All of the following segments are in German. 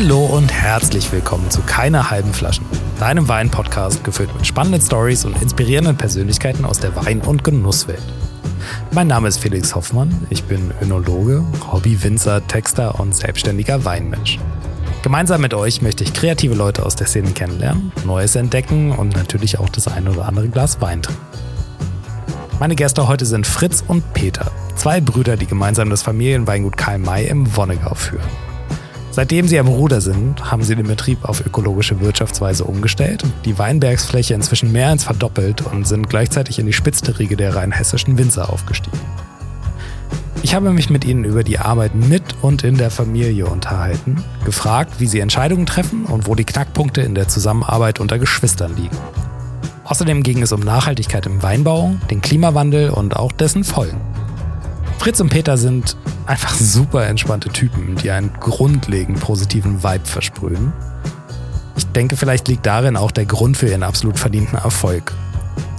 Hallo und herzlich willkommen zu Keine halben Flaschen, deinem Wein-Podcast gefüllt mit spannenden Stories und inspirierenden Persönlichkeiten aus der Wein- und Genusswelt. Mein Name ist Felix Hoffmann, ich bin Önologe, Hobbywinzer, Texter und selbstständiger Weinmensch. Gemeinsam mit euch möchte ich kreative Leute aus der Szene kennenlernen, Neues entdecken und natürlich auch das ein oder andere Glas Wein trinken. Meine Gäste heute sind Fritz und Peter, zwei Brüder, die gemeinsam das Familienweingut Karl May im Wonnegau führen. Seitdem sie am Ruder sind, haben sie den Betrieb auf ökologische Wirtschaftsweise umgestellt, die Weinbergsfläche inzwischen mehr als verdoppelt und sind gleichzeitig in die spitzte Riege der rheinhessischen Winzer aufgestiegen. Ich habe mich mit ihnen über die Arbeit mit und in der Familie unterhalten, gefragt, wie sie Entscheidungen treffen und wo die Knackpunkte in der Zusammenarbeit unter Geschwistern liegen. Außerdem ging es um Nachhaltigkeit im Weinbau, den Klimawandel und auch dessen Folgen. Fritz und Peter sind einfach super entspannte Typen, die einen grundlegend positiven Vibe versprühen. Ich denke, vielleicht liegt darin auch der Grund für ihren absolut verdienten Erfolg.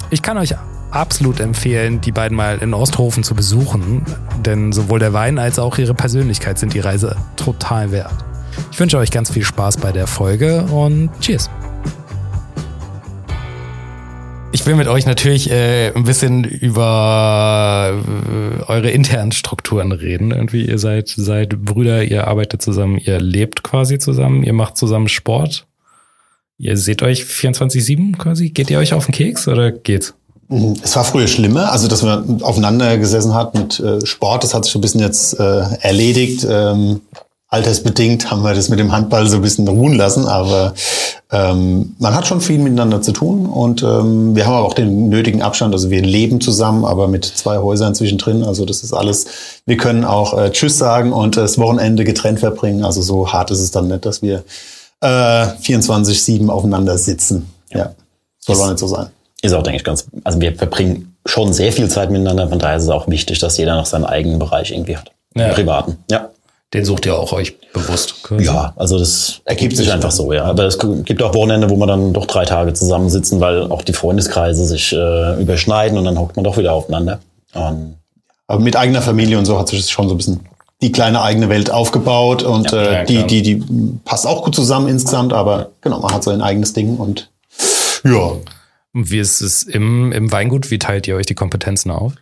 Ich kann euch absolut empfehlen, die beiden mal in Osthofen zu besuchen, denn sowohl der Wein als auch ihre Persönlichkeit sind die Reise total wert. Ich wünsche euch ganz viel Spaß bei der Folge und Cheers! Ich will mit euch natürlich äh, ein bisschen über äh, eure internen Strukturen reden. Irgendwie, ihr seid, seid Brüder, ihr arbeitet zusammen, ihr lebt quasi zusammen, ihr macht zusammen Sport. Ihr seht euch 24-7 quasi? Geht ihr euch auf den Keks oder geht's? Mhm. Es war früher schlimmer, also dass man aufeinander gesessen hat mit äh, Sport, das hat sich so ein bisschen jetzt äh, erledigt. Ähm, altersbedingt haben wir das mit dem Handball so ein bisschen ruhen lassen, aber ähm, man hat schon viel miteinander zu tun und ähm, wir haben aber auch den nötigen Abstand. Also wir leben zusammen, aber mit zwei Häusern zwischendrin. Also das ist alles. Wir können auch äh, Tschüss sagen und das Wochenende getrennt verbringen. Also so hart ist es dann nicht, dass wir äh, 24/7 aufeinander sitzen. Ja, soll ist, auch nicht so sein. Ist auch denke ich ganz. Also wir verbringen schon sehr viel Zeit miteinander. Von daher ist es auch wichtig, dass jeder noch seinen eigenen Bereich irgendwie hat. Ja. Im Privaten. Ja. Den sucht ihr auch euch bewusst. quasi. Ja, also das ergibt sich einfach so, ja. Aber es gibt auch Wochenende, wo man dann doch drei Tage zusammensitzen, weil auch die Freundeskreise sich äh, überschneiden und dann hockt man doch wieder aufeinander. Und Aber mit eigener Familie und so hat sich das schon so ein bisschen die kleine eigene Welt aufgebaut und Ja, äh, die, die, die passt auch gut zusammen insgesamt, aber genau, man hat sein eigenes Ding und ja. Und wie ist es im, im Weingut? Wie teilt ihr euch die Kompetenzen auf?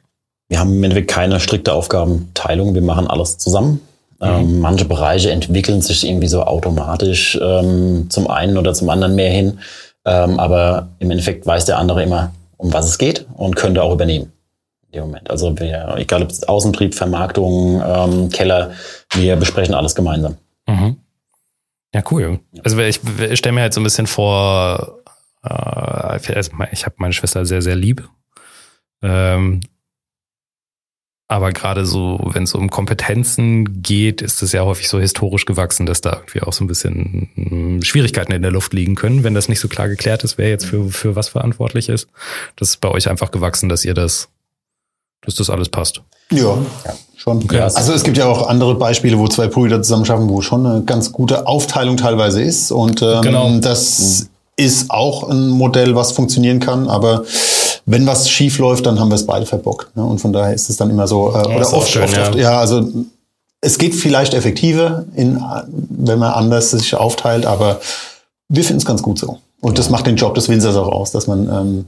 wir haben im Endeffekt keine strikte Aufgabenteilung. Wir machen alles zusammen. Mhm. Ähm, manche Bereiche entwickeln sich irgendwie so automatisch ähm, zum einen oder zum anderen mehr hin. Ähm, aber im Endeffekt weiß der andere immer, um was es geht und könnte auch übernehmen. In dem Moment. Also wir, egal ob es Außentrieb, Vermarktung, ähm, Keller, wir besprechen alles gemeinsam. Mhm. Ja, cool. Also ich, ich stelle mir halt so ein bisschen vor, äh, also ich habe meine Schwester sehr, sehr lieb. Ähm, aber gerade so, wenn es um Kompetenzen geht, ist es ja häufig so historisch gewachsen, dass da irgendwie auch so ein bisschen mm, Schwierigkeiten in der Luft liegen können, wenn das nicht so klar geklärt ist, wer jetzt für, für was verantwortlich ist. Das ist bei euch einfach gewachsen, dass ihr das, dass das alles passt. Ja, schon. Okay. Also es gibt ja auch andere Beispiele, wo zwei Brüder zusammen schaffen, wo schon eine ganz gute Aufteilung teilweise ist. Und ähm, Genau. das ist auch ein Modell, was funktionieren kann. Aber wenn was schief läuft, dann haben wir es beide verbockt. Ne? Und von daher ist es dann immer so, äh, oder oft, schön, oft, ja. oft, ja, also es geht vielleicht effektiver, in, wenn man anders sich aufteilt, aber wir finden es ganz gut so. Und das macht den Job des Winzers auch aus, dass man ähm,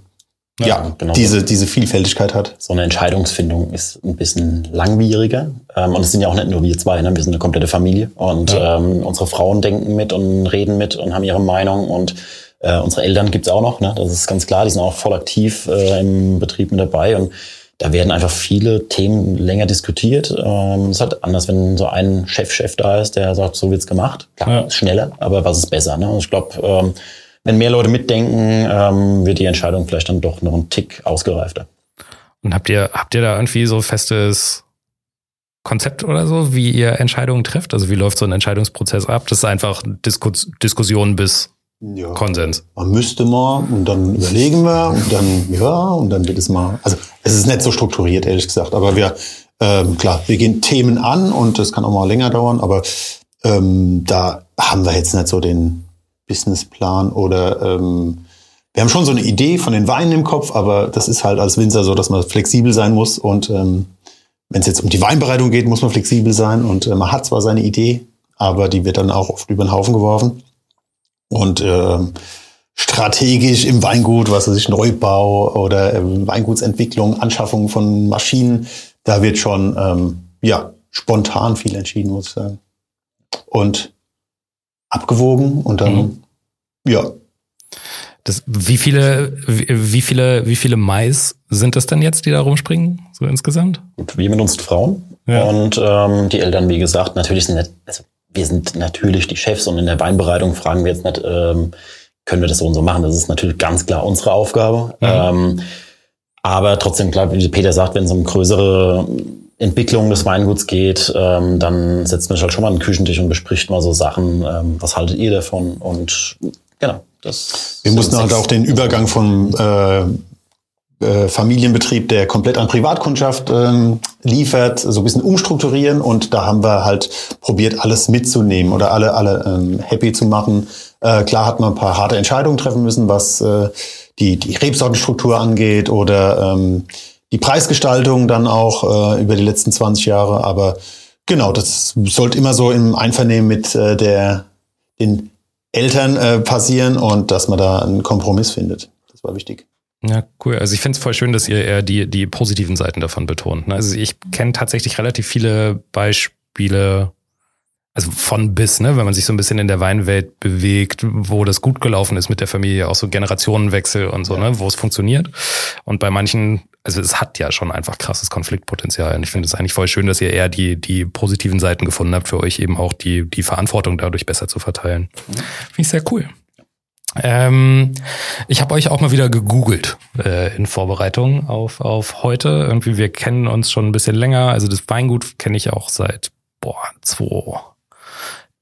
ja, Ja, genau. diese, diese Vielfältigkeit hat. So eine Entscheidungsfindung ist ein bisschen langwieriger. Ähm, und es sind ja auch nicht nur wir zwei, ne? wir sind eine komplette Familie. Und Ja. ähm, unsere Frauen denken mit und reden mit und haben ihre Meinung. Und äh, unsere Eltern gibt's auch noch, ne? das ist ganz klar, die sind auch voll aktiv äh, im Betrieb mit dabei. Und da werden einfach viele Themen länger diskutiert. Ähm, es ist halt anders, wenn so ein Chef-Chef da ist, der sagt, so wird's gemacht. Klar, Ja. ist schneller, aber was ist besser? Ne? Und ich glaube, ähm, wenn mehr Leute mitdenken, ähm, wird die Entscheidung vielleicht dann doch noch ein Tick ausgereifter. Und habt ihr, habt ihr da irgendwie so festes Konzept oder so, wie ihr Entscheidungen trefft? Also wie läuft so ein Entscheidungsprozess ab? Das ist einfach Diskus Diskussion bis Ja. Konsens. man müsste mal und dann überlegen wir und dann ja und dann wird es mal. Also es ist nicht so strukturiert ehrlich gesagt, aber wir ähm, klar, wir gehen Themen an und das kann auch mal länger dauern, aber ähm, da haben wir jetzt nicht so den Businessplan oder ähm, wir haben schon so eine Idee von den Weinen im Kopf, aber das ist halt als Winzer so, dass man flexibel sein muss und ähm, wenn es jetzt um die Weinbereitung geht, muss man flexibel sein und äh, man hat zwar seine Idee, aber die wird dann auch oft über den Haufen geworfen. Und ähm, strategisch im Weingut, was weiß ich, Neubau oder ähm, Weingutsentwicklung, Anschaffung von Maschinen, da wird schon ähm, ja spontan viel entschieden, muss ich sagen. Und abgewogen und dann mhm. ja das, wie viele, wie, wie viele, wie viele Mais sind das denn jetzt, die da rumspringen, so insgesamt? Gut, wir mit uns Frauen. Ja. Und ähm, die Eltern, wie gesagt, natürlich sind nicht, also wir sind natürlich die Chefs und in der Weinbereitung fragen wir jetzt nicht, ähm, können wir das so und so machen. Das ist natürlich ganz klar unsere Aufgabe. Mhm. Ähm, aber trotzdem, klar, wie Peter sagt, wenn es um größere Entwicklung des Weinguts geht, ähm, dann setzt man sich halt schon mal an den Küchentisch und bespricht mal so Sachen, ähm, was haltet ihr davon? Und genau, das Wir mussten halt auch den Übergang vom äh, äh, Familienbetrieb, der komplett an Privatkundschaft ähm, liefert, so ein bisschen umstrukturieren und da haben wir halt probiert, alles mitzunehmen oder alle, alle ähm, happy zu machen. Äh, klar hat man ein paar harte Entscheidungen treffen müssen, was äh, die, die Rebsortenstruktur angeht oder ähm, die Preisgestaltung dann auch äh, über die letzten 20 Jahre, aber genau, das sollte immer so im Einvernehmen mit äh, der, den Eltern äh, passieren und dass man da einen Kompromiss findet. Das war wichtig. Ja, cool. Also ich finde es voll schön, dass ihr eher die, die positiven Seiten davon betont. Ne? Also ich kenne tatsächlich relativ viele Beispiele, also von bis, ne, wenn man sich so ein bisschen in der Weinwelt bewegt, wo das gut gelaufen ist mit der Familie, auch so Generationenwechsel und so, ja. ne, wo es funktioniert. Und bei manchen, also es hat ja schon einfach krasses Konfliktpotenzial. Und ich finde es eigentlich voll schön, dass ihr eher die, die positiven Seiten gefunden habt, für euch eben auch die, die Verantwortung dadurch besser zu verteilen. Mhm. Finde ich sehr cool. Ähm, ich habe euch auch mal wieder gegoogelt äh, in Vorbereitung auf, auf heute. Irgendwie, wir kennen uns schon ein bisschen länger. Also das Weingut kenne ich auch seit boah, zwei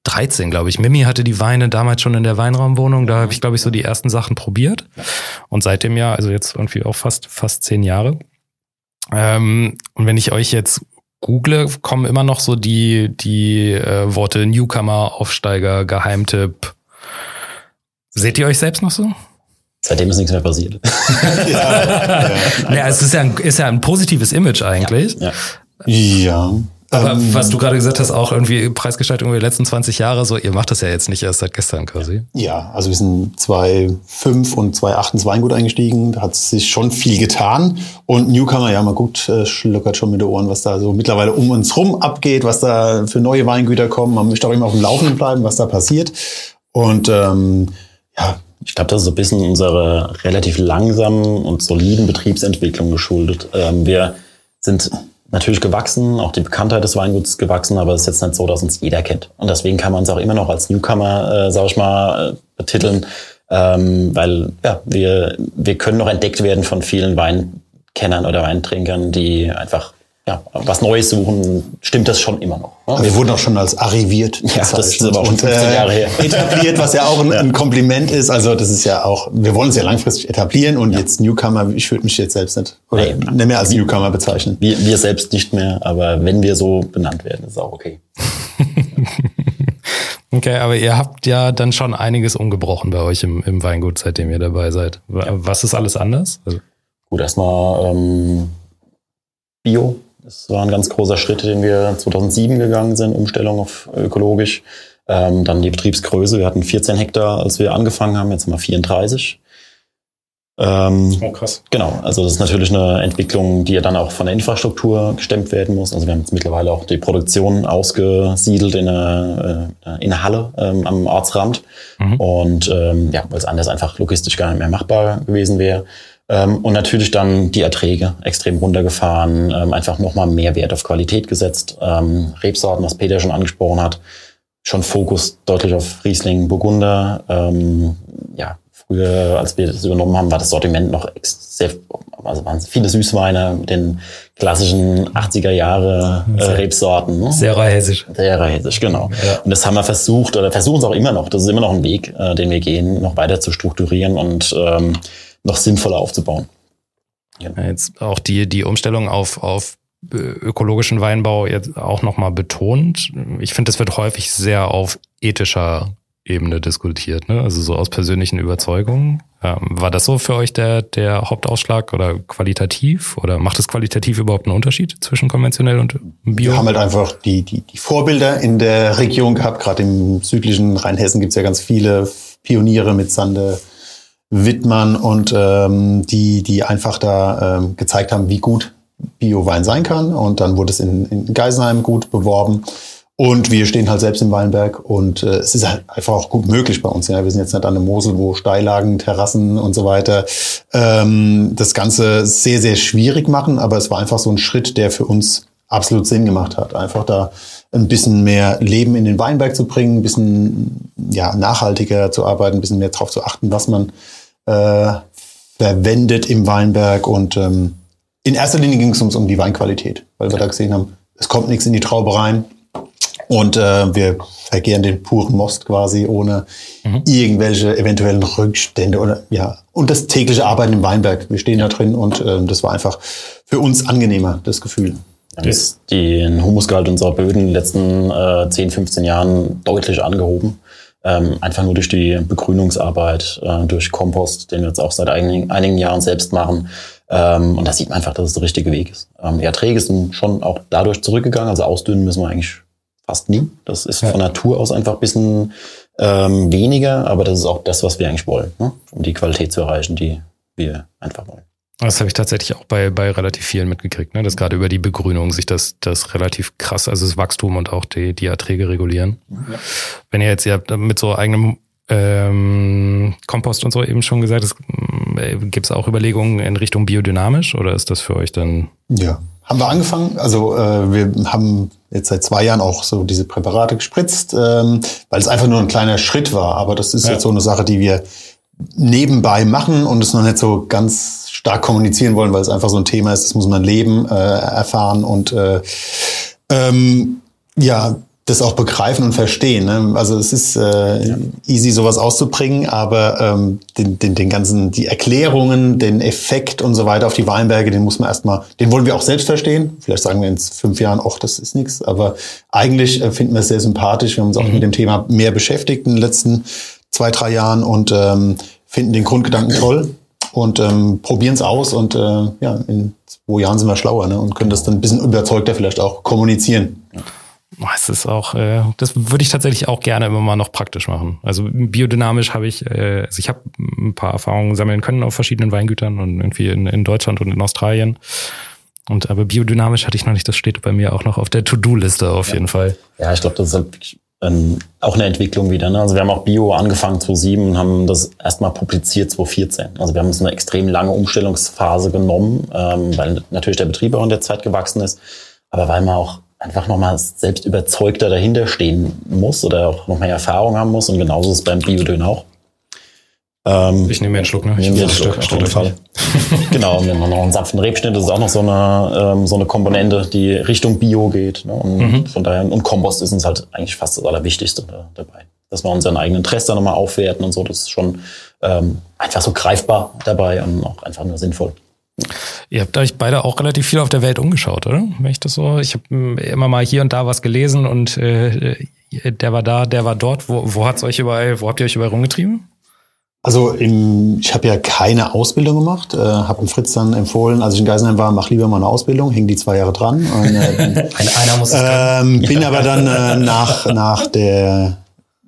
13, glaube ich. Mimi hatte die Weine damals schon in der Weinraumwohnung. Da habe ich, glaube ich, so die ersten Sachen probiert. Und seitdem ja, also jetzt irgendwie auch fast, fast zehn Jahre. Ähm, und wenn ich euch jetzt google, kommen immer noch so die, die äh, Worte Newcomer, Aufsteiger, Geheimtipp. Seht ihr euch selbst noch so? Seitdem ist nichts mehr passiert. ja, ja. ja, es ist ja, ein, ist ja ein positives Image eigentlich. Ja. ja. Aber ähm, was du gerade gesagt hast, auch irgendwie Preisgestaltung über die letzten 20 Jahre, so, ihr macht das ja jetzt nicht erst seit gestern quasi. Ja, also wir sind 2005 und 2008 ins Weingut eingestiegen, da hat sich schon viel getan. Und Newcomer, ja, mal gut, äh, schluckert schon mit den Ohren, was da so mittlerweile um uns rum abgeht, was da für neue Weingüter kommen. Man möchte auch immer auf dem Laufenden bleiben, was da passiert. Und ähm, ja, ich glaube, das ist so ein bisschen unserer relativ langsamen und soliden Betriebsentwicklung geschuldet. Ähm, wir sind natürlich gewachsen, auch die Bekanntheit des Weinguts gewachsen, aber es ist jetzt nicht so, dass uns jeder kennt. Und deswegen kann man uns auch immer noch als Newcomer, äh, sag ich mal, äh, betiteln, ähm, weil ja, wir, wir können noch entdeckt werden von vielen Weinkennern oder Weintrinkern, die einfach ja, was Neues suchen, stimmt das schon immer noch. Ne? Wir wurden auch schon als arriviert ja, das ist aber auch schon 15 Jahre her. Äh, etabliert, was ja auch ein, ja. ein, Kompliment ist. Also das ist ja auch, wir wollen uns ja langfristig etablieren und ja. jetzt Newcomer, ich würde mich jetzt selbst nicht oder nee, nicht mehr als Newcomer bezeichnen. Wir, wir selbst nicht mehr, aber wenn wir so benannt werden, ist auch okay. okay, aber ihr habt ja dann schon einiges umgebrochen bei euch im, im Weingut, seitdem ihr dabei seid. Was ist alles anders? Also Gut, erstmal ähm, Bio das war ein ganz großer Schritt, den wir 2007 gegangen sind, Umstellung auf ökologisch. Ähm, dann die Betriebsgröße. Wir hatten 14 Hektar, als wir angefangen haben. Jetzt haben wir 34. Ähm, oh, krass. Genau, also das ist natürlich eine Entwicklung, die ja dann auch von der Infrastruktur gestemmt werden muss. Also wir haben jetzt mittlerweile auch die Produktion ausgesiedelt in eine, äh, in eine Halle ähm, am Ortsrand. Mhm. Und ähm, ja, weil es anders einfach logistisch gar nicht mehr machbar gewesen wäre. Ähm, und natürlich dann die Erträge extrem runtergefahren, ähm, einfach nochmal mehr Wert auf Qualität gesetzt. Ähm, Rebsorten, was Peter schon angesprochen hat, schon Fokus deutlich auf Riesling, Burgunder. Ähm, ja, früher, als wir das übernommen haben, war das Sortiment noch sehr, also waren viele Süßweine mit den klassischen 80er Jahre äh, Rebsorten. Ne? Sehr hessisch. Sehr hessisch, genau. Ja. Und das haben wir versucht oder versuchen es auch immer noch. Das ist immer noch ein Weg, äh, den wir gehen, noch weiter zu strukturieren und ähm, noch sinnvoller aufzubauen. Ja. Jetzt auch die, die Umstellung auf, auf äh, ökologischen Weinbau jetzt auch nochmal betont. Ich finde, das wird häufig sehr auf ethischer Ebene diskutiert, ne? also so aus persönlichen Überzeugungen. Ähm, war das so für euch der, der Hauptausschlag oder qualitativ? Oder macht es qualitativ überhaupt einen Unterschied zwischen konventionell und Bio? Wir haben halt einfach die, die, die Vorbilder in der Region gehabt. Gerade im südlichen Rheinhessen gibt's ja ganz viele Pioniere mit Sande Wittmann und ähm, die, die einfach da ähm, gezeigt haben, wie gut Bio-Wein sein kann. Und dann wurde es in, in Geisenheim gut beworben. Und wir stehen halt selbst im Weinberg und äh, es ist halt einfach auch gut möglich bei uns. Ja, wir sind jetzt nicht an der Mosel, wo Steillagen, Terrassen und so weiter ähm, das Ganze sehr, sehr schwierig machen. Aber es war einfach so ein Schritt, der für uns absolut Sinn gemacht hat. Einfach da ein bisschen mehr Leben in den Weinberg zu bringen, ein bisschen ja, nachhaltiger zu arbeiten, ein bisschen mehr darauf zu achten, was man äh, verwendet im Weinberg. Und ähm, in erster Linie ging es uns um die Weinqualität, weil wir da gesehen haben, es kommt nichts in die Traube rein und äh, wir vergehren den puren Most quasi ohne mhm. irgendwelche eventuellen Rückstände oder ja und das tägliche Arbeiten im Weinberg. Wir stehen da drin und äh, das war einfach für uns angenehmer das Gefühl. Jetzt den Humusgehalt unserer Böden in den letzten äh, 10, 15 Jahren deutlich angehoben. Ähm, einfach nur durch die Begrünungsarbeit, äh, durch Kompost, den wir jetzt auch seit einigen, einigen Jahren selbst machen. Ähm, und da sieht man einfach, dass es der richtige Weg ist. Ähm, die Erträge sind schon auch dadurch zurückgegangen. Also ausdünnen müssen wir eigentlich fast nie. Das ist ja. von Natur aus einfach ein bisschen ähm, weniger, aber das ist auch das, was wir eigentlich wollen, ne? um die Qualität zu erreichen, die wir einfach wollen. Das habe ich tatsächlich auch bei, bei relativ vielen mitgekriegt, ne? dass gerade über die Begrünung sich das, das relativ krass, also das Wachstum und auch die, die Erträge regulieren. Ja. Wenn ihr jetzt ihr habt mit so eigenem ähm, Kompost und so eben schon gesagt, äh, gibt es auch Überlegungen in Richtung biodynamisch oder ist das für euch dann? Ja, haben wir angefangen. Also äh, wir haben jetzt seit zwei Jahren auch so diese Präparate gespritzt, ähm, weil es einfach nur ein kleiner Schritt war. Aber das ist ja. jetzt so eine Sache, die wir nebenbei machen und es noch nicht so ganz stark kommunizieren wollen, weil es einfach so ein Thema ist, das muss man leben, äh, erfahren und äh, ähm, ja, das auch begreifen und verstehen. Ne? Also es ist äh, ja. easy, sowas auszubringen, aber ähm, den, den, den ganzen, die Erklärungen, den Effekt und so weiter auf die Weinberge, den muss man erstmal, den wollen wir auch selbst verstehen. Vielleicht sagen wir in fünf Jahren, ach, das ist nichts, aber eigentlich äh, finden wir es sehr sympathisch. Wir haben uns auch mhm. mit dem Thema mehr beschäftigt in den letzten zwei, drei Jahren und ähm, finden den Grundgedanken toll und ähm, probieren es aus und äh, ja, in zwei Jahren sind wir schlauer ne? und können das dann ein bisschen überzeugter vielleicht auch kommunizieren. Ja. Es ist auch, äh, das würde ich tatsächlich auch gerne immer mal noch praktisch machen. Also biodynamisch habe ich, äh, also ich habe ein paar Erfahrungen sammeln können auf verschiedenen Weingütern und irgendwie in, in Deutschland und in Australien. Und aber biodynamisch hatte ich noch nicht, das steht bei mir auch noch auf der To-Do-Liste auf ja. jeden Fall. Ja, ich glaube, das ist halt wirklich ähm, auch eine Entwicklung wieder. Ne? Also wir haben auch Bio angefangen 2007 und haben das erstmal publiziert 2014. Also wir haben uns eine extrem lange Umstellungsphase genommen, ähm, weil natürlich der Betrieb auch in der Zeit gewachsen ist, aber weil man auch einfach nochmal selbst überzeugter dahinter stehen muss oder auch noch mehr Erfahrung haben muss. Und genauso ist es beim Biodön auch. Ähm, ich nehme mir einen Schluck, ne? Ich nehme mir einen Schluck, auf jeden Fall. genau, wir haben noch einen sanften Rebschnitt, das ist auch noch so eine, ähm, so eine Komponente, die Richtung Bio geht. Ne? Und mhm. von daher, und Kompost ist uns halt eigentlich fast das Allerwichtigste da, dabei. Dass wir unseren eigenen Trester nochmal aufwerten und so, das ist schon ähm, einfach so greifbar dabei und auch einfach nur sinnvoll. Ihr habt euch beide auch relativ viel auf der Welt umgeschaut, oder? Wenn ich das so, ich habe hm, immer mal hier und da was gelesen und äh, der war da, der war dort. Wo, wo hat's euch überall, wo habt ihr euch überall rumgetrieben? Also im, ich habe ja keine Ausbildung gemacht, äh, habe dem Fritz dann empfohlen, als ich in Geisenheim war, mach lieber mal eine Ausbildung, hing die zwei Jahre dran. Und, äh, Einer muss es ähm, Bin aber dann äh, nach, nach der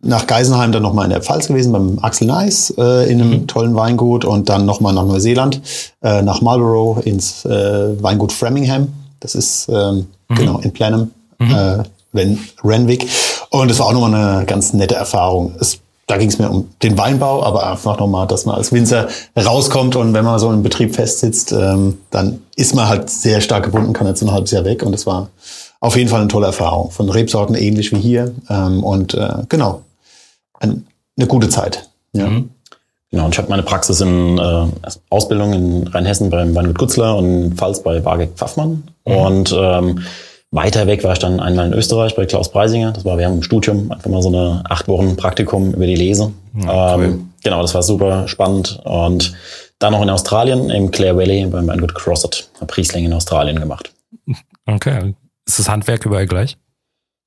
nach Geisenheim dann nochmal in der Pfalz gewesen, beim Axel Nice äh, in einem mhm. tollen Weingut und dann nochmal nach Neuseeland, äh, nach Marlborough ins äh, Weingut Framingham. Das ist ähm, mhm. genau in Plenham, mhm. äh, Ren Renwick. Und es war auch nochmal eine ganz nette Erfahrung. Es, da ging es mir um den Weinbau, aber einfach nochmal, dass man als Winzer rauskommt und wenn man so im Betrieb festsitzt, ähm, dann ist man halt sehr stark gebunden, kann jetzt ein halbes Jahr weg und das war auf jeden Fall eine tolle Erfahrung. Von Rebsorten ähnlich wie hier. Ähm, und äh, genau, ein, eine gute Zeit. Ja. Mhm. Genau, und ich habe meine Praxis in äh, Ausbildung in Rheinhessen beim Weingut Gutzler und in Pfalz bei Bargeck Pfaffmann. Mhm. Und ähm, weiter weg war ich dann einmal in Österreich bei Klaus Preisinger. Das war während dem Studium einfach mal so eine acht Wochen Praktikum über die Lese. Ja, cool. ähm, genau, das war super spannend. Und dann noch in Australien im Clare Valley beim Weingut Crosset. Habe Riesling in Australien gemacht. Okay. Ist das Handwerk überall gleich?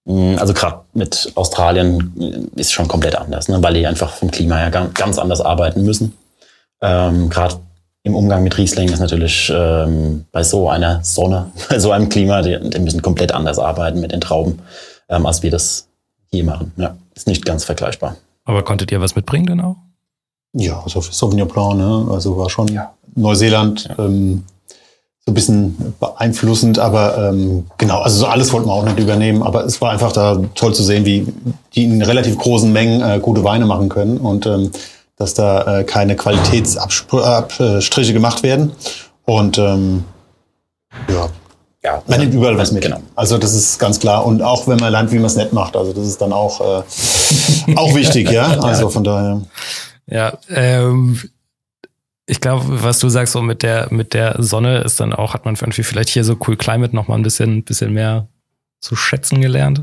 Mm, also gerade mit Australien ist schon komplett anders, ne? weil die einfach vom Klima her ganz anders arbeiten müssen. Ähm, gerade im Umgang mit Riesling ist natürlich ähm, bei so einer Sonne, bei so einem Klima, die, die müssen komplett anders arbeiten mit den Trauben, ähm, als wir das hier machen. Ja, ist nicht ganz vergleichbar. Aber konntet ihr was mitbringen denn auch? Ja, also für Sauvignon Blanc, ne? also war schon ja. Neuseeland ja. ähm, so ein bisschen beeinflussend, aber ähm, genau, also so alles wollten wir auch nicht übernehmen, aber es war einfach da toll zu sehen, wie die in relativ großen Mengen äh, gute Weine machen können und ähm, dass da äh, keine Qualitätsabstriche gemacht werden. Und ähm, ja, ja, man nimmt überall was mit. Genau. Also das ist ganz klar. Und auch wenn man lernt, wie man es nett macht, also das ist dann auch, äh, auch wichtig, ja. Also von daher. Ja, ähm, ich glaube, was du sagst, so mit der, mit der Sonne ist dann auch, hat man irgendwie vielleicht hier so Cool Climate noch mal ein bisschen, bisschen mehr zu schätzen gelernt.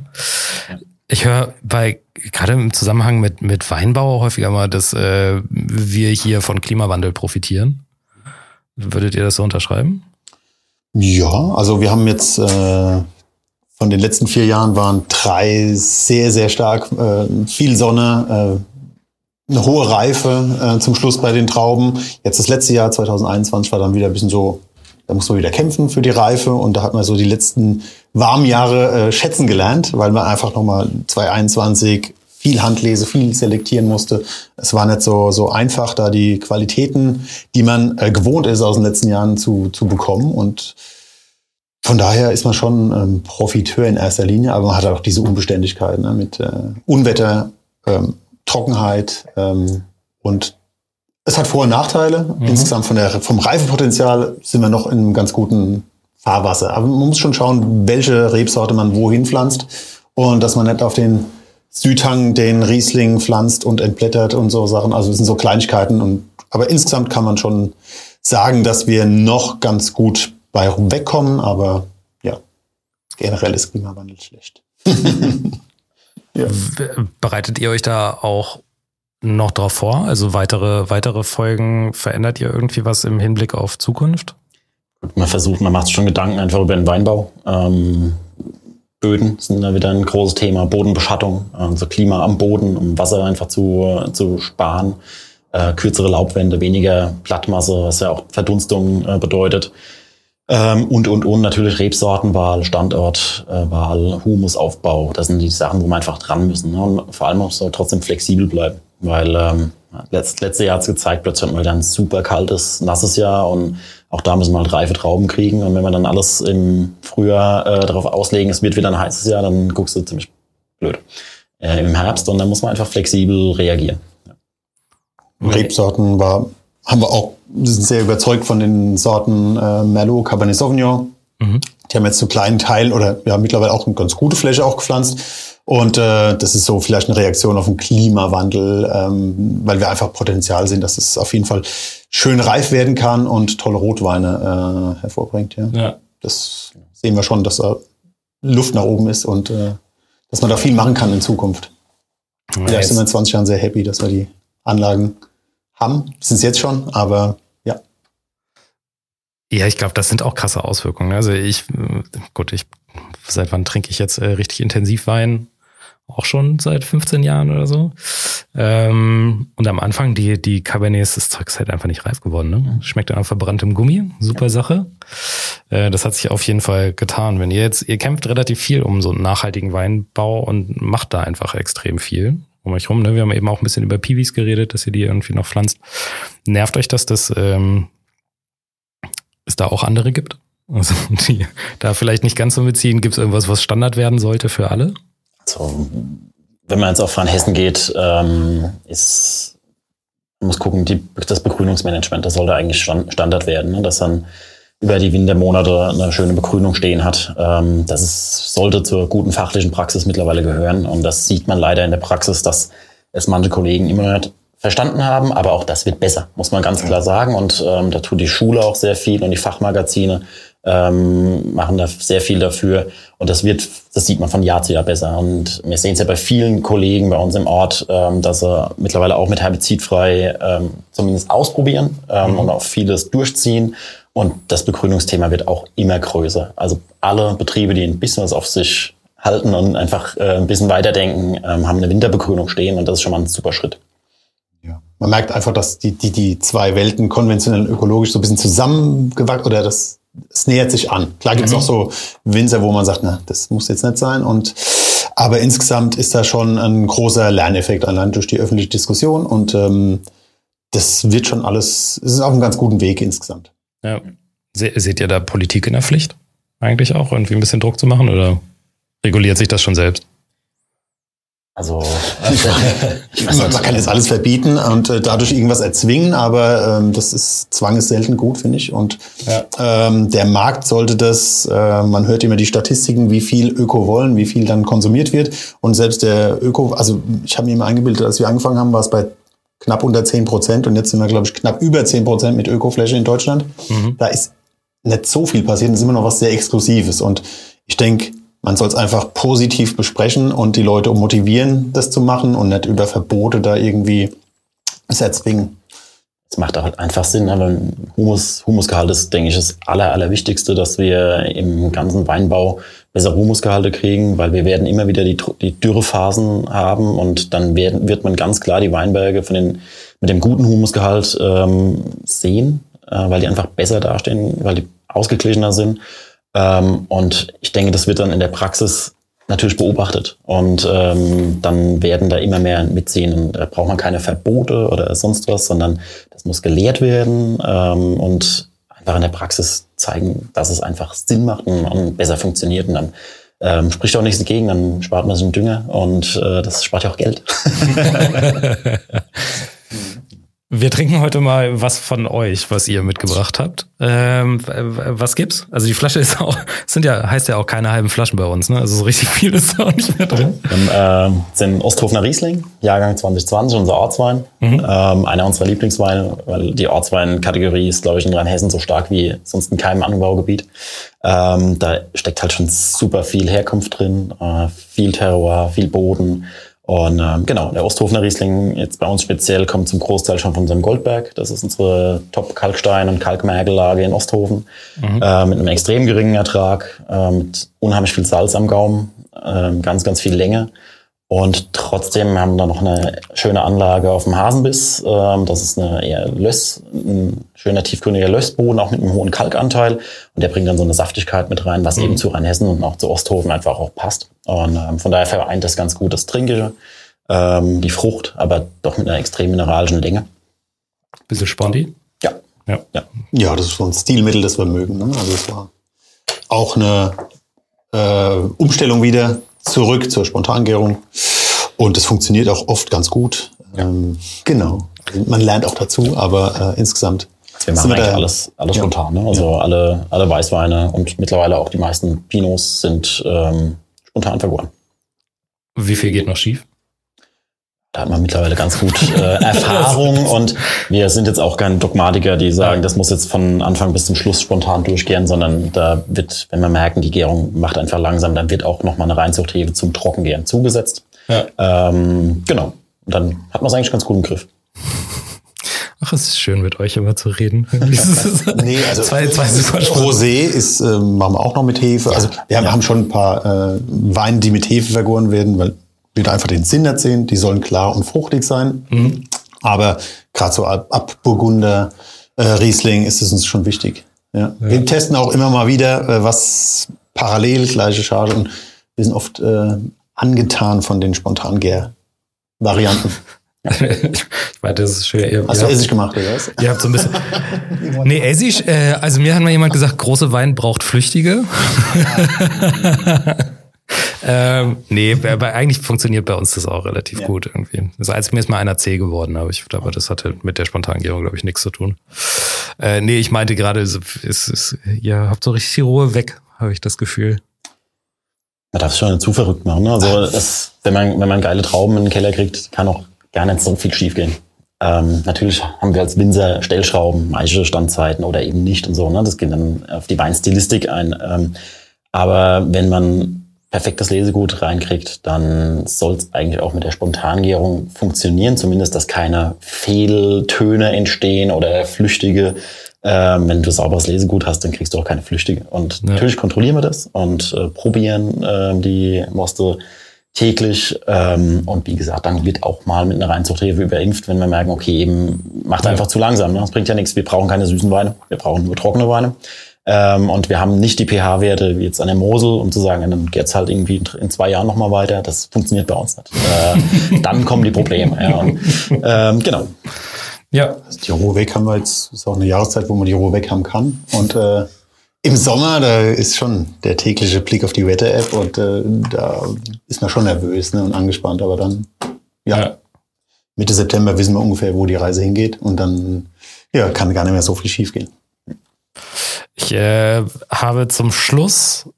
Ich höre bei, gerade im Zusammenhang mit, mit Weinbau häufiger mal, dass äh, wir hier von Klimawandel profitieren. Würdet ihr das so unterschreiben? Ja, also wir haben jetzt äh, von den letzten vier Jahren waren drei sehr, sehr stark, äh, viel Sonne, äh, eine hohe Reife äh, zum Schluss bei den Trauben. Jetzt das letzte Jahr, 2021, war dann wieder ein bisschen so, da muss man wieder kämpfen für die Reife und da hat man so die letzten warmen Jahre äh, schätzen gelernt, weil man einfach nochmal 2021 viel Handlese, viel selektieren musste. Es war nicht so, so einfach, da die Qualitäten, die man äh, gewohnt ist aus den letzten Jahren zu, zu bekommen und von daher ist man schon ähm, Profiteur in erster Linie, aber man hat auch diese Unbeständigkeit ne, mit äh, Unwetter, ähm, Trockenheit ähm, und es hat Vor- und Nachteile. Mhm. Insgesamt von der, vom Reifepotenzial sind wir noch in einem ganz guten Fahrwasser. Aber man muss schon schauen, welche Rebsorte man wohin pflanzt und dass man nicht auf den Südhang den Riesling pflanzt und entblättert und so Sachen. Also das sind so Kleinigkeiten. Und, aber insgesamt kann man schon sagen, dass wir noch ganz gut bei wegkommen. Aber ja, generell ist Klimawandel schlecht. Ja. Bereitet ihr euch da auch noch drauf vor? Also weitere, weitere Folgen, verändert ihr irgendwie was im Hinblick auf Zukunft? Man versucht, man macht schon Gedanken einfach über den Weinbau. Ähm, Böden sind da wieder ein großes Thema, Bodenbeschattung, also Klima am Boden, um Wasser einfach zu, zu sparen, äh, kürzere Laubwände, weniger Blattmasse, was ja auch Verdunstung äh, bedeutet. Ähm, und, und, und natürlich Rebsortenwahl, Standortwahl, Humusaufbau. Das sind die Sachen, wo wir einfach dran müssen. Ne? Und vor allem auch soll trotzdem flexibel bleiben. Weil ähm, letzt, letzte Jahr hat es gezeigt, plötzlich hatten wir dann ein super kaltes, nasses Jahr und auch da müssen wir halt reife Trauben kriegen. Und wenn wir dann alles im Frühjahr äh, darauf auslegen, es wird wieder ein heißes Jahr, dann guckst du ziemlich blöd äh, im Herbst. Und dann muss man einfach flexibel reagieren. Ja. Rebsorten war haben wir auch, sind sehr überzeugt von den Sorten äh, Merlot, Cabernet Sauvignon. Mhm. Die haben jetzt zu kleinen Teilen oder ja mittlerweile auch eine ganz gute Fläche auch gepflanzt. Und äh, das ist so vielleicht eine Reaktion auf den Klimawandel, ähm, weil wir einfach Potenzial sehen, dass es auf jeden Fall schön reif werden kann und tolle Rotweine äh, hervorbringt. Ja. ja. Das sehen wir schon, dass da Luft nach oben ist und äh, dass man da viel machen kann in Zukunft. Ja, Vielleicht sind wir in 20 Jahren sehr happy, dass wir die Anlagen haben. Sind es jetzt schon, aber ja. Ja, ich glaube, das sind auch krasse Auswirkungen. Also ich, gut, ich, seit wann trinke ich jetzt äh, richtig intensiv Wein? Auch schon seit 15 Jahren oder so. Ähm, und am Anfang, die, die Cabernets, das Zeug ist halt einfach nicht reif geworden. Ne? Schmeckt dann verbranntem Gummi. Super ja. Sache. Äh, das hat sich auf jeden Fall getan. Wenn ihr jetzt, ihr kämpft relativ viel um so einen nachhaltigen Weinbau und macht da einfach extrem viel um euch rum. Ne? Wir haben eben auch ein bisschen über Piwis geredet, dass ihr die irgendwie noch pflanzt. Nervt euch das, dass ähm, es da auch andere gibt? Also die da vielleicht nicht ganz so mitziehen. Gibt es irgendwas, was Standard werden sollte für alle? Also, wenn man jetzt auf Hessen geht, ähm, ist man muss gucken, die, das Begrünungsmanagement, das sollte eigentlich Standard werden, ne? dass dann über die Wintermonate eine schöne Begrünung stehen hat. Ähm, das ist, sollte zur guten fachlichen Praxis mittlerweile gehören. Und das sieht man leider in der Praxis, dass es manche Kollegen immer nicht verstanden haben. Aber auch das wird besser, muss man ganz klar sagen. Und ähm, da tut die Schule auch sehr viel und die Fachmagazine ähm, machen da sehr viel dafür. Und das wird, das sieht man von Jahr zu Jahr besser. Und wir sehen es ja bei vielen Kollegen bei uns im Ort, ähm, dass sie mittlerweile auch mit herbizidfrei ähm, zumindest ausprobieren ähm, mhm. und auch vieles durchziehen. Und das Begrünungsthema wird auch immer größer. Also alle Betriebe, die ein bisschen was auf sich halten und einfach äh, ein bisschen weiterdenken, ähm, haben eine Winterbegrünung stehen und das ist schon mal ein super Schritt. Ja. Man merkt einfach, dass die, die, die zwei Welten, konventionell und ökologisch, so ein bisschen zusammengewachsen oder das, es nähert sich an. Klar gibt es mhm. auch so Winzer, wo man sagt, na, das muss jetzt nicht sein. Und aber insgesamt ist da schon ein großer Lerneffekt allein durch die öffentliche Diskussion und ähm, das wird schon alles, es ist auf einem ganz guten Weg insgesamt. Ja. Se seht ihr da Politik in der Pflicht? Eigentlich auch, irgendwie ein bisschen Druck zu machen oder reguliert sich das schon selbst? Also ich weiß man, man kann jetzt alles verbieten und äh, dadurch irgendwas erzwingen, aber ähm, das ist Zwang ist selten gut, finde ich. Und ja. ähm, der Markt sollte das, äh, man hört immer die Statistiken, wie viel Öko wollen, wie viel dann konsumiert wird. Und selbst der Öko, also ich habe mir immer eingebildet, als wir angefangen haben, war es bei knapp unter 10 Prozent und jetzt sind wir, glaube ich, knapp über 10 Prozent mit Ökofläche in Deutschland. Mhm. Da ist nicht so viel passiert, das ist immer noch was sehr Exklusives. Und ich denke, man soll es einfach positiv besprechen und die Leute motivieren, das zu machen und nicht über Verbote da irgendwie es erzwingen. Es macht auch einfach Sinn, aber Humus, Humusgehalt ist, denke ich, das Aller, Allerwichtigste, dass wir im ganzen Weinbau bessere Humusgehalte kriegen, weil wir werden immer wieder die, die Dürrephasen haben und dann werden, wird man ganz klar die Weinberge von den, mit dem guten Humusgehalt ähm, sehen, äh, weil die einfach besser dastehen, weil die ausgeglichener sind. Ähm, und ich denke, das wird dann in der Praxis natürlich beobachtet. Und ähm, dann werden da immer mehr mitziehen. Und da braucht man keine Verbote oder sonst was, sondern das muss gelehrt werden ähm, und einfach in der Praxis zeigen, dass es einfach Sinn macht und, und besser funktioniert. Und dann ähm, spricht auch nichts dagegen, dann spart man sich einen Dünger und äh, das spart ja auch Geld. Wir trinken heute mal was von euch, was ihr mitgebracht habt. Ähm, was gibt's? Also die Flasche ist auch, sind ja, heißt ja auch keine halben Flaschen bei uns, ne? Also so richtig viel ist da auch nicht mehr drin. Wir haben, äh, sind Osthofener Riesling, Jahrgang 2020, unser Ortswein. Mhm. Ähm, einer unserer Lieblingsweine, weil die Ortswein-Kategorie ist, glaube ich, in Rheinhessen so stark wie sonst in keinem Anbaugebiet. Ähm, da steckt halt schon super viel Herkunft drin, äh, viel Terroir, viel Boden. Und ähm, genau, der Osthofener Riesling jetzt bei uns speziell kommt zum Großteil schon von unserem Goldberg. Das ist unsere Top-Kalkstein- und Kalkmergellage in Osthofen. Mhm. Äh, mit einem extrem geringen Ertrag, äh, mit unheimlich viel Salz am Gaumen, äh, ganz, ganz viel Länge. Und trotzdem haben wir noch eine schöne Anlage auf dem Hasenbiss. Ähm, das ist eine eher Löss, ein schöner tiefgründiger Lössboden, auch mit einem hohen Kalkanteil. Und der bringt dann so eine Saftigkeit mit rein, was mhm. eben zu Rheinhessen und auch zu Osthofen einfach auch passt. Und ähm, von daher vereint das ganz gut das Trinkige, ähm, die Frucht, aber doch mit einer extrem mineralischen Länge. Bisschen Sponti? Ja. ja. Ja. Ja, das ist so ein Stilmittel, das wir mögen. Ne? Also es war auch eine äh, Umstellung wieder zurück zur Spontangärung. Und es funktioniert auch oft ganz gut. Ja. Ähm, genau. Man lernt auch dazu, aber äh, insgesamt. Wir machen eigentlich alles, alles ja. spontan. Ne? Also ja. alle, alle Weißweine und mittlerweile auch die meisten Pinots sind ähm, spontan vergoren. Wie viel geht noch schief? Da hat man mittlerweile ganz gut äh, Erfahrung und wir sind jetzt auch kein Dogmatiker, die sagen, das muss jetzt von Anfang bis zum Schluss spontan durchgehen, sondern da wird, wenn wir merken, die Gärung macht einfach langsam, dann wird auch nochmal eine Reinzuchthefe zum Trockengären zugesetzt. Ja. Ähm, genau. Und dann hat man es eigentlich ganz gut im Griff. Ach, es ist schön, mit euch immer zu reden. nee, also zwei, zwei super Rosé ist, äh, machen wir auch noch mit Hefe. Also wir haben, ja. haben schon ein paar äh, Weine, die mit Hefe vergoren werden, weil wieder einfach den Sinn erzählen. Die sollen klar und fruchtig sein. Mhm. Aber gerade so ab, ab Burgunder, äh, Riesling ist es uns schon wichtig. Ja. ja. Wir testen auch immer mal wieder, äh, was parallel, gleiche Charge. Und wir sind oft äh, angetan von den Spontangär-Varianten. ich meine, das ist schön. Ihr, Hast du Essig gemacht, oder was? Ihr habt so ein bisschen. nee, Essig, äh, also mir hat mal jemand gesagt, große Wein braucht Flüchtige. ähm, nee, aber eigentlich funktioniert bei uns das auch relativ ja. gut irgendwie. Das heißt, mir ist mal einer C geworden, aber ich glaube, das hatte mit der Spontangärung, glaube ich, nichts zu tun. Äh, nee, ich meinte gerade, es ist, ihr habt so richtig die Ruhe weg, habe ich das Gefühl. Man darf es schon zu verrückt machen. Ne? Also es, wenn man wenn man geile Trauben in den Keller kriegt, kann auch gar nicht so viel schief gehen. Ähm, natürlich haben wir als Winzer Stellschrauben, Maische Standzeiten oder eben nicht und so. Ne? Das geht dann auf die Weinstilistik ein. Ähm, aber wenn man perfektes Lesegut reinkriegt, dann soll es eigentlich auch mit der Spontangärung funktionieren. Zumindest, dass keine Fehltöne entstehen oder flüchtige Ähm, wenn du sauberes Lesegut hast, dann kriegst du auch keine Flüchtige. Und Ja. natürlich kontrollieren wir das und äh, probieren äh, die Moste täglich. Ähm, und wie gesagt, dann wird auch mal mit einer Reinzuchthilfe verimpft, wenn wir merken, okay, eben macht Ja. einfach zu langsam. Ne? Das bringt ja nichts. Wir brauchen keine süßen Weine, wir brauchen nur trockene Weine. Ähm, und wir haben nicht die pH-Werte wie jetzt an der Mosel, um zu sagen, dann geht's halt irgendwie in, in zwei Jahren nochmal weiter. Das funktioniert bei uns nicht. Äh, dann kommen die Probleme. Ja. Ähm, genau. Ja, Also die Ruhe weg haben wir jetzt, ist auch eine Jahreszeit, wo man die Ruhe weg haben kann. Und äh, im Sommer, da ist schon der tägliche Blick auf die Wetter-App und äh, da ist man schon nervös ne, und angespannt. Aber dann, ja, Ja. Mitte September wissen wir ungefähr, wo die Reise hingeht. Und dann ja, kann gar nicht mehr so viel schiefgehen. Ich äh, habe zum Schluss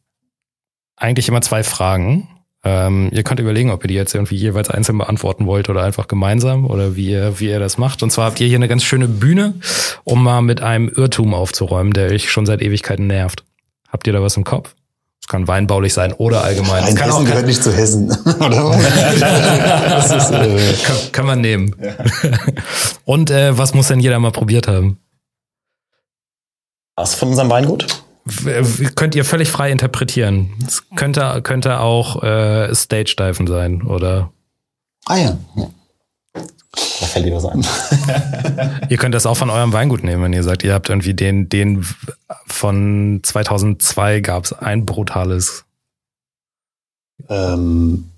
eigentlich immer zwei Fragen. Ähm, ihr könnt überlegen, ob ihr die jetzt irgendwie jeweils einzeln beantworten wollt oder einfach gemeinsam oder wie ihr, wie ihr das macht. Und zwar habt ihr hier eine ganz schöne Bühne, um mal mit einem Irrtum aufzuräumen, der euch schon seit Ewigkeiten nervt. Habt ihr da was im Kopf? Es kann weinbaulich sein oder allgemein. Ein kann, Hessen auch, gehört nicht zu Hessen, oder? das ist, äh, kann, kann man nehmen. Und äh, was muss denn jeder mal probiert haben? Was von unserem Weingut? Könnt ihr völlig frei interpretieren. Es könnte, könnte auch äh, Stage-Diven sein oder ah ja. Da fällt dir was ein. ihr könnt das auch von eurem Weingut nehmen, wenn ihr sagt, ihr habt irgendwie den, den von 2002 gab es ein brutales. Ähm,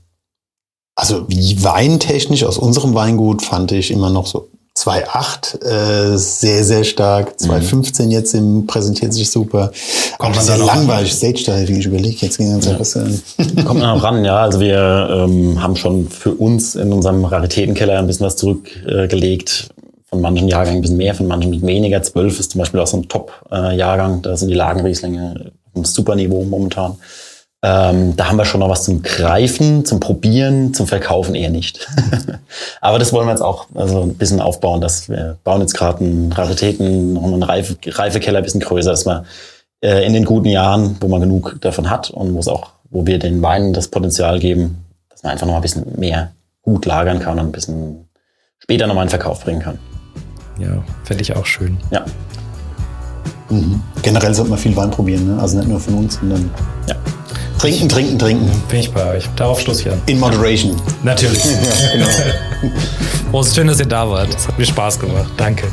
also wie weintechnisch aus unserem Weingut fand ich immer noch so 2,8 äh, sehr, sehr stark. 2,15 jetzt im präsentiert sich super. Kommt man sehr langweilig. Stage Diving, ich überlege jetzt die ganze Zeit, was äh, Kommt man auch ran, ja. Also wir ähm, haben schon für uns in unserem Raritätenkeller ein bisschen was zurückgelegt. Äh, von manchen Jahrgängen ein bisschen mehr, von manchen weniger. 12 ist zum Beispiel auch so ein Top-Jahrgang. Da sind die Lagenrieslinge super Niveau momentan. Ähm, da haben wir schon noch was zum Greifen, zum Probieren, zum Verkaufen eher nicht. Aber das wollen wir jetzt auch also ein bisschen aufbauen, dass wir bauen jetzt gerade einen Raritäten, noch einen Reife, Reifekeller ein bisschen größer, dass wir äh, in den guten Jahren, wo man genug davon hat und wo es auch, wo wir den Weinen das Potenzial geben, dass man einfach noch mal ein bisschen mehr gut lagern kann und ein bisschen später noch mal in den Verkauf bringen kann. Ja, fände ich auch schön. Ja, mhm. generell sollte man viel Wein probieren, ne? also nicht nur von uns, sondern ja. Trinken, trinken, trinken. Bin ich bei euch. Darauf Schluss hier. In moderation. Natürlich. Ja, genau. Oh, es ist schön, dass ihr da wart. Es hat mir Spaß gemacht. Danke.